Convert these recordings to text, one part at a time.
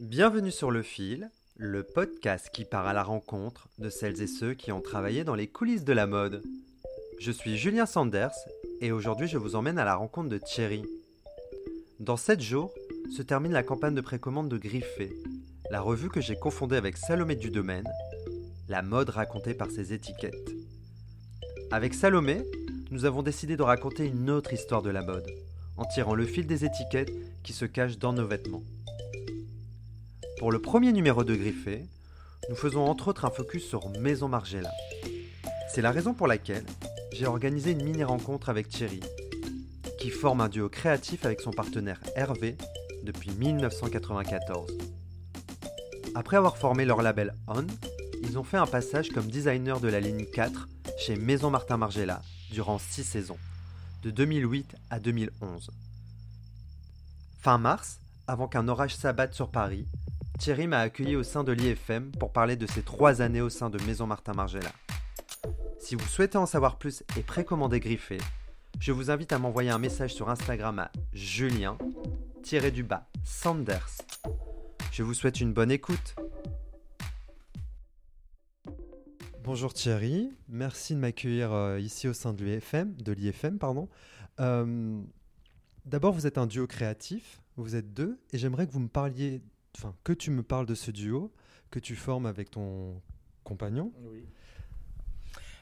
Bienvenue sur Le Fil, le podcast qui part à la rencontre de celles et ceux qui ont travaillé dans les coulisses de la mode. Je suis Julien Sanders et aujourd'hui je vous emmène à la rencontre de Thierry. Dans 7 jours se termine la campagne de précommande de Griffé, la revue que j'ai confondée avec Salomé du Domaine, la mode racontée par ses étiquettes. Avec Salomé, nous avons décidé de raconter une autre histoire de la mode, en tirant le fil des étiquettes qui se cachent dans nos vêtements. Pour le premier numéro de Griffé, nous faisons entre autres un focus sur Maison Margiela. C'est la raison pour laquelle j'ai organisé une mini-rencontre avec Thierry, qui forme un duo créatif avec son partenaire Hervé depuis 1994. Après avoir formé leur label On, ils ont fait un passage comme designer de la ligne 4 chez Maison Martin Margiela durant 6 saisons, de 2008 à 2011. Fin mars, avant qu'un orage s'abatte sur Paris, Thierry m'a accueilli au sein de l'IFM pour parler de ses trois années au sein de Maison Martin Margiela. Si vous souhaitez en savoir plus et précommander Griffé, je vous invite à m'envoyer un message sur Instagram à Julien-du-bas Sanders. Je vous souhaite une bonne écoute. Bonjour Thierry, merci de m'accueillir euh, ici au sein de l'IFM, de l'IFM pardon. Euh, D'abord, vous êtes un duo créatif, vous êtes deux, et j'aimerais que vous me parliez, enfin que tu me parles de ce duo que tu formes avec ton compagnon. Oui.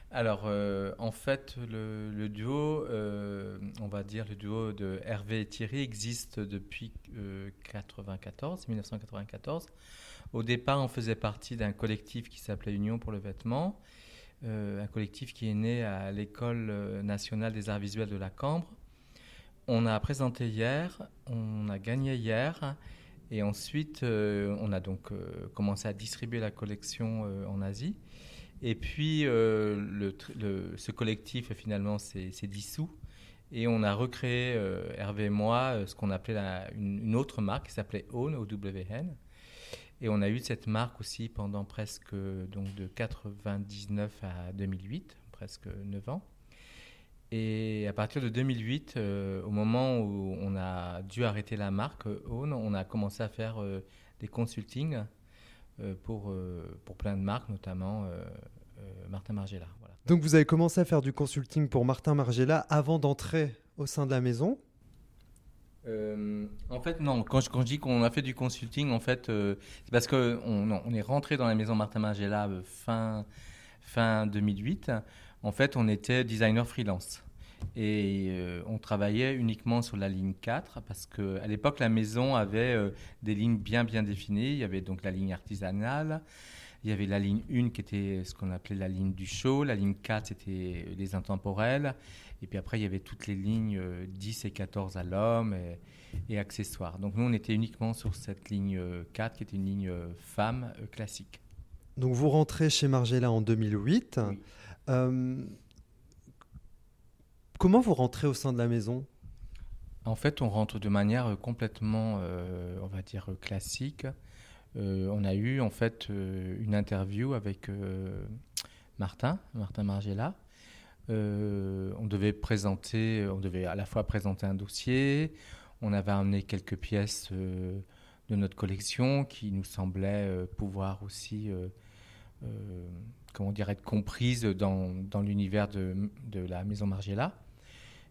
Alors, euh, en fait, le, duo, euh, on va dire le duo de Hervé et Thierry existe depuis euh, 94, 1994. Au départ, on faisait partie d'un collectif qui s'appelait Union pour le vêtement, euh, un collectif qui est né à l'École nationale des arts visuels de la Cambre. On a présenté hier, on a gagné hier, et ensuite, euh, on a donc euh, commencé à distribuer la collection euh, en Asie. Et puis, le ce collectif, finalement, s'est dissous. Et on a recréé, Hervé et moi, ce qu'on appelait la- une, une autre marque qui s'appelait Own, O-W-N. Et on a eu cette marque aussi pendant presque, donc de 99 à 2008, presque 9 ans. Et à partir de 2008, euh, au moment où on a dû arrêter la marque euh, Own, on a commencé à faire euh, des consultings euh, pour, euh, pour plein de marques, notamment euh, euh, Martin Margiela. Voilà. Donc vous avez commencé à faire du consulting pour Martin Margiela avant d'entrer au sein de la maison? Euh, en fait, non. Quand je, quand je dis qu'on a fait du consulting, en fait, euh, c'est parce que on, est rentré dans la maison Martin Margiela euh, fin fin 2008. En fait, on était designer freelance et euh, on travaillait uniquement sur la ligne 4 parce que à l'époque, la maison avait euh, des lignes bien bien définies. Il y avait donc la ligne artisanale. Il y avait la ligne 1 qui était ce qu'on appelait la ligne du show, la ligne 4 c'était les intemporels, et puis après il y avait toutes les lignes euh, 10 et 14 à l'homme et, et accessoires. Donc nous on était uniquement sur cette ligne euh, 4 qui était une ligne euh, femme euh, classique. Donc vous rentrez chez Margiela en 2008. Oui. Euh, comment vous rentrez au sein de la maison? En fait on rentre de manière complètement, euh, on va dire, classique. Euh, on a eu en fait une interview avec Martin, Martin Margiela. On devait présenter, on devait à la fois présenter un dossier, on avait amené quelques pièces de notre collection qui nous semblaient pouvoir aussi, comment dire, être comprises dans, dans l'univers de, de la maison Margiela.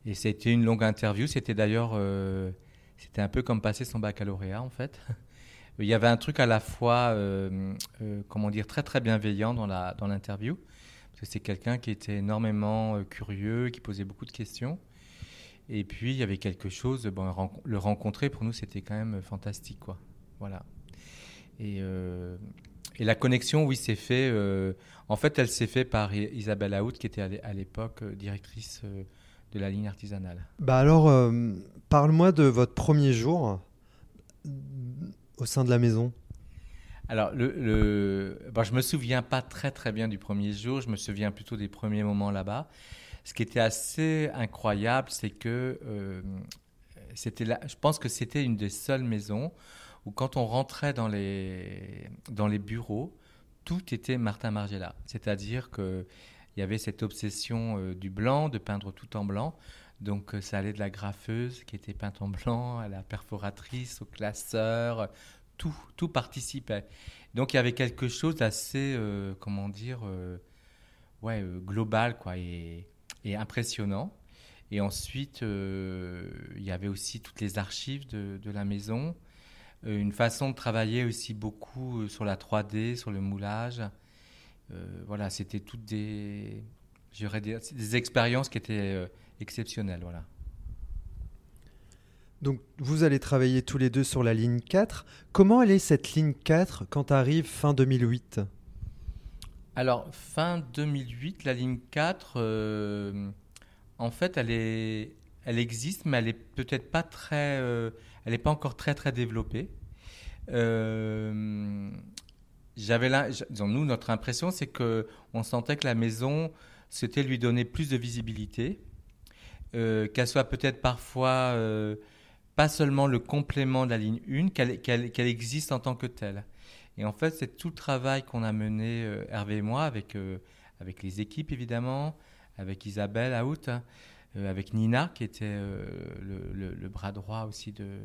Et c'était une longue interview. C'était d'ailleurs, euh, c'était un peu comme passer son baccalauréat en fait. Il y avait un truc à la fois, euh, euh, comment dire, très très bienveillant dans la dans l'interview, c'est quelqu'un qui était énormément euh, curieux, qui posait beaucoup de questions. Et puis il y avait quelque chose, bon, le rencontrer pour nous c'était quand même fantastique quoi. Voilà. Et, euh, et la connexion, oui, s'est fait. euh, en fait, elle s'est fait par Isabelle Aout, qui était à l'é- à l'époque euh, directrice euh, de la ligne artisanale. Bah alors, euh, parle-moi de votre premier jour au sein de la maison. Alors, le, le, bon, je me souviens pas très très bien du premier jour, je me souviens plutôt des premiers moments là-bas. Ce qui était assez incroyable, c'est que euh, c'était là, je pense que c'était une des seules maisons où quand on rentrait dans les, dans les bureaux, tout était Martin Margiela. C'est-à-dire qu'il y avait cette obsession euh, du blanc, de peindre tout en blanc. Donc euh, ça allait de la graffeuse qui était peinte en blanc à la perforatrice, au classeur, tout, tout participait. Donc il y avait quelque chose d'assez, comment dire, ouais, global quoi, et, et, impressionnant. Et ensuite, il y avait aussi toutes les archives de, de la maison. Euh, une façon de travailler aussi beaucoup euh, sur la 3D, sur le moulage. Euh, voilà, c'était toutes des, des, des expériences qui étaient exceptionnelles. Voilà. Donc vous allez travailler tous les deux sur la ligne 4. Comment est cette ligne 4 quand arrive fin 2008 Alors fin 2008, la ligne 4, en fait, elle, est, elle existe, mais elle est peut-être pas très elle n'est pas encore très très développée. Euh, j'avais là, nous, notre impression, c'est que on sentait que la maison, c'était lui donner plus de visibilité, euh, qu'elle soit peut-être parfois euh, pas seulement le complément de la ligne 1, qu'elle existe en tant que telle. Et en fait, c'est tout le travail qu'on a mené, Hervé et moi, avec, avec les équipes évidemment, avec Isabelle Out, euh, avec Nina, qui était euh, le, bras droit aussi de,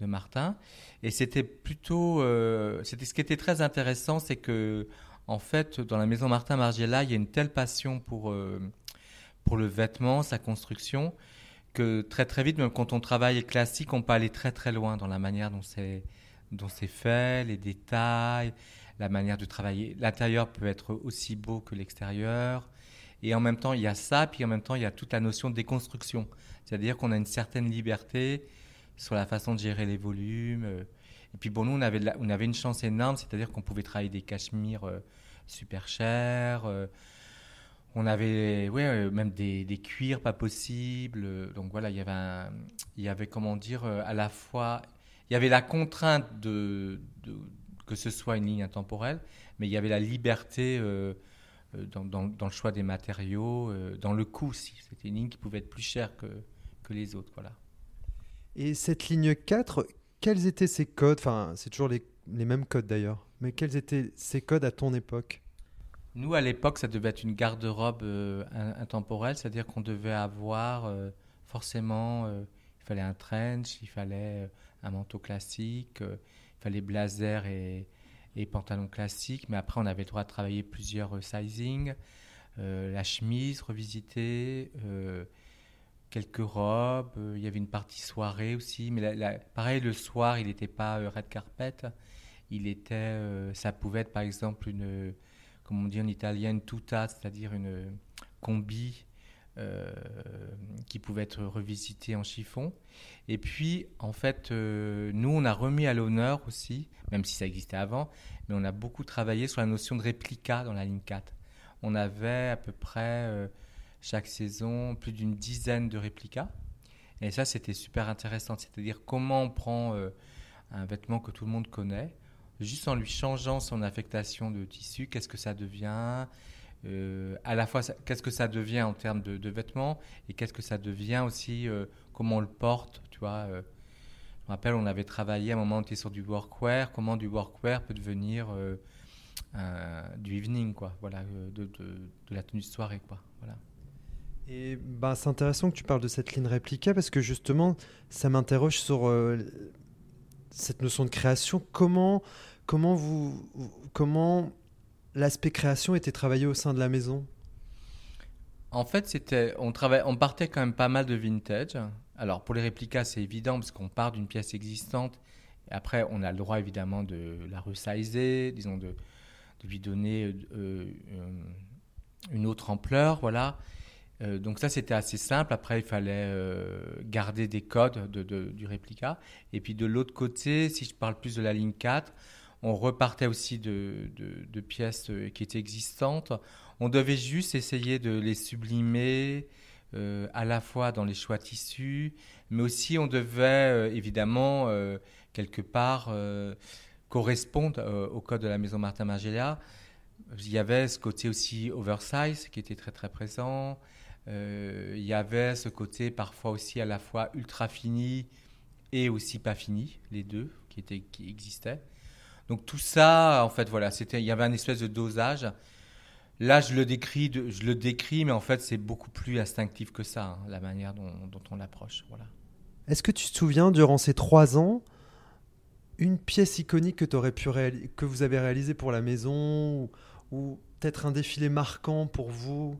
de Martin. Et c'était plutôt. Euh, c'était ce qui était très intéressant, c'est que, en fait, dans la maison Martin Margiela, il y a une telle passion pour, pour le vêtement, sa construction, que très très vite, même quand on travaille classique, on peut aller très très loin dans la manière dont c'est dont c'est fait, les détails, la manière de travailler. L'intérieur peut être aussi beau que l'extérieur. Et en même temps, il y a ça, puis en même temps, il y a toute la notion de déconstruction. C'est-à-dire qu'on a une certaine liberté sur la façon de gérer les volumes. Euh. Et puis bon, nous, on avait, on avait une chance énorme, c'est-à-dire qu'on pouvait travailler des cachemires euh, super chers. Euh. on avait ouais, même des, cuirs pas possibles. Donc voilà, il y avait, comment dire, à la fois, il y avait la contrainte de, que ce soit une ligne intemporelle, mais il y avait la liberté euh, dans, le choix des matériaux, euh, dans le coût aussi. C'était une ligne qui pouvait être plus chère que, que les autres. Voilà. Et cette ligne 4, quels étaient ces codes? Enfin, c'est toujours les, les mêmes codes d'ailleurs. Mais quels étaient ces codes à ton époque? Nous, à l'époque, ça devait être une garde-robe euh, intemporelle, c'est-à-dire qu'on devait avoir forcément, il fallait un trench, il fallait un manteau classique, il fallait blazer et, et pantalons classiques, mais après on avait le droit de travailler plusieurs euh, sizing, euh, la chemise revisitée, euh, quelques robes, il y avait une partie soirée aussi, mais pareil le soir il n'était pas red carpet, il était, ça pouvait être par exemple une, comme on dit en italien, une tuta, c'est-à-dire une combi euh, qui pouvait être revisité en chiffon. Et puis, en fait, euh, nous, on a remis à l'honneur aussi, même si ça existait avant, mais on a beaucoup travaillé sur la notion de réplica dans la ligne 4. On avait à peu près euh, chaque saison plus d'une dizaine de réplicas. Et ça, c'était super intéressant. C'est-à-dire comment on prend un vêtement que tout le monde connaît, juste en lui changeant son affectation de tissu, qu'est-ce que ça devient euh, à la fois qu'est-ce que ça devient en termes de, vêtements et qu'est-ce que ça devient aussi, euh, comment on le porte, tu vois. Euh. je me rappelle, on avait travaillé à un moment, on était sur du workwear, comment du workwear peut devenir du evening, quoi, voilà, de, la tenue de soirée, quoi, voilà. Et ben, c'est intéressant que tu parles de cette ligne répliquée parce que justement, ça m'interroge sur cette notion de création. Comment, comment vous, comment l'aspect création était travaillé au sein de la maison? En fait, c'était, on, on partait quand même pas mal de vintage. Alors pour les réplicas, c'est évident parce qu'on part d'une pièce existante. Après, on a le droit évidemment de la resizer, disons de, lui donner euh, euh, une autre ampleur, voilà. Euh, donc ça, c'était assez simple. Après, il fallait garder des codes de, du réplica. Et puis de l'autre côté, si je parle plus de la ligne 4, on repartait aussi de, pièces euh, qui étaient existantes. On devait juste essayer de les sublimer, euh, à la fois dans les choix tissus, mais aussi on devait euh, évidemment quelque part correspondre au code de la maison Martin Margiela. Il y avait ce côté aussi oversize qui était très très présent. il y avait ce côté parfois aussi à la fois ultra fini et aussi pas fini, les deux qui, étaient, qui existaient. Donc tout ça, en fait, voilà, c'était, il y avait un espèce de dosage. Là, je le décris, je le décris, mais en fait, c'est beaucoup plus instinctif que ça, hein, la manière dont, on l'approche. Voilà. Est-ce que tu te souviens, durant ces trois ans, une pièce iconique que, aurais pu que vous avez réalisée pour la maison ou, peut-être un défilé marquant pour vous?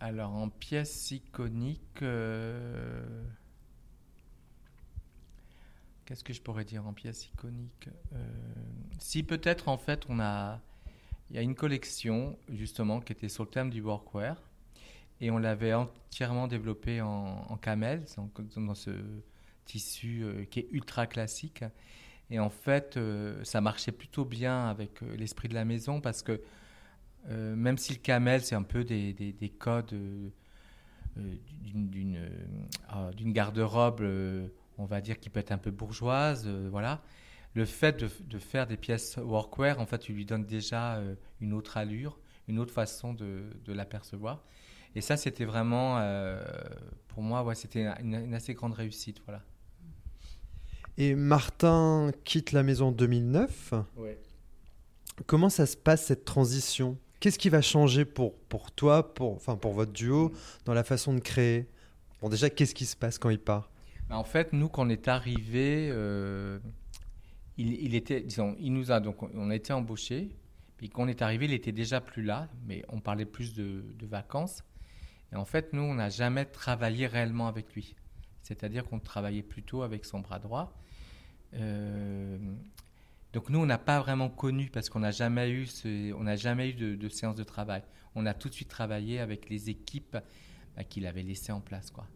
Alors, en pièce iconique. Euh, qu'est-ce que je pourrais dire en pièce iconique euh, Si peut-être en fait on a, il y a une collection justement qui était sur le thème du workwear et on l'avait entièrement développé en, en camel, dans ce tissu euh, qui est ultra classique. Et en fait, euh, ça marchait plutôt bien avec l'esprit de la maison parce que même si le camel, c'est un peu des, des, codes ah, d'une garde-robe, on va dire, qui peut être un peu bourgeoise, voilà. Le fait de, de, faire des pièces workwear, en fait, tu lui donnes déjà une autre allure, une autre façon de, de l'apercevoir. Et ça, c'était vraiment, pour moi, ouais, c'était une, une, assez grande réussite, voilà. Et Martin quitte la maison en 2009. Comment ça se passe cette transition? Qu'est-ce qui va changer pour, pour toi, pour, enfin pour votre duo, dans la façon de créer? Bon, déjà, qu'est-ce qui se passe quand il part? En fait, nous, quand on est arrivé, euh, il, était, disons, il nous a donc, on a été embauché. Puis quand on est arrivé, il était déjà plus là, mais on parlait plus de, vacances. Et en fait, nous, on n'a jamais travaillé réellement avec lui. C'est-à-dire qu'on travaillait plutôt avec son bras droit. Euh, donc nous, on n'a pas vraiment connu parce qu'on n'a jamais eu, on n'a jamais eu de, séance de travail. On a tout de suite travaillé avec les équipes bah, qu'il avait laissées en place, quoi.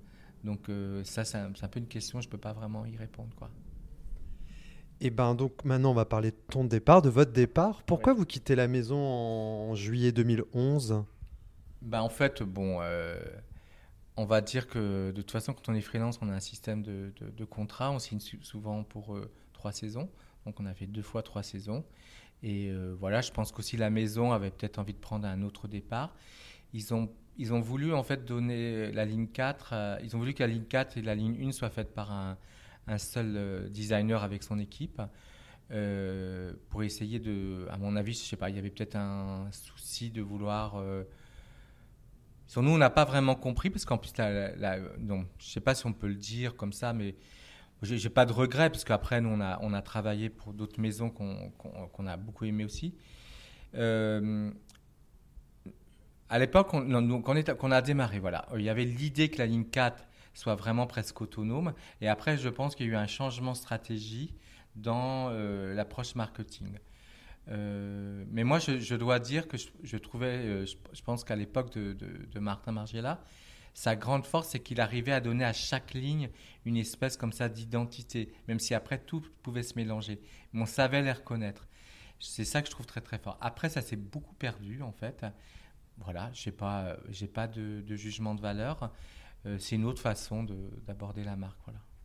Donc euh, ça, c'est un, peu une question, je peux pas vraiment y répondre, quoi. Et eh ben donc maintenant, on va parler de ton départ, de votre départ. Pourquoi vous quittez la maison en juillet 2011 ben, en fait, bon. Euh, on va dire que de toute façon, quand on est freelance, on a un système de, de, contrat. On signe souvent pour euh, trois saisons. Donc, on a fait deux fois trois saisons. Et euh, voilà, je pense qu'aussi la maison avait peut-être envie de prendre un autre départ. Ils ont, ils ont voulu en fait donner la ligne 4. Euh, ils ont voulu que la ligne 4 et la ligne 1 soient faites par un, seul designer avec son équipe. pour essayer de, à mon avis, je sais pas, il y avait peut-être un souci de vouloir sur nous, on n'a pas vraiment compris, parce qu'en plus, la, la, je sais pas si on peut le dire comme ça, mais j'ai pas de regrets, parce qu'après, nous, on a, travaillé pour d'autres maisons qu'on a beaucoup aimées aussi. Euh, à l'époque, qu'on a démarré, voilà, il y avait l'idée que la ligne 4 soit vraiment presque autonome. Et après, je pense qu'il y a eu un changement de stratégie dans euh, l'approche marketing. Euh, mais moi, je, dois dire que je, trouvais, euh, je, pense qu'à l'époque de, Martin Margiela, sa grande force, c'est qu'il arrivait à donner à chaque ligne une espèce comme ça d'identité, même si après tout pouvait se mélanger. Mais on savait les reconnaître. C'est ça que je trouve très très fort. Après, ça s'est beaucoup perdu en fait. Voilà, je n'ai pas, j'ai pas de, jugement de valeur. Euh, c'est une autre façon d'aborder la marque. Voilà.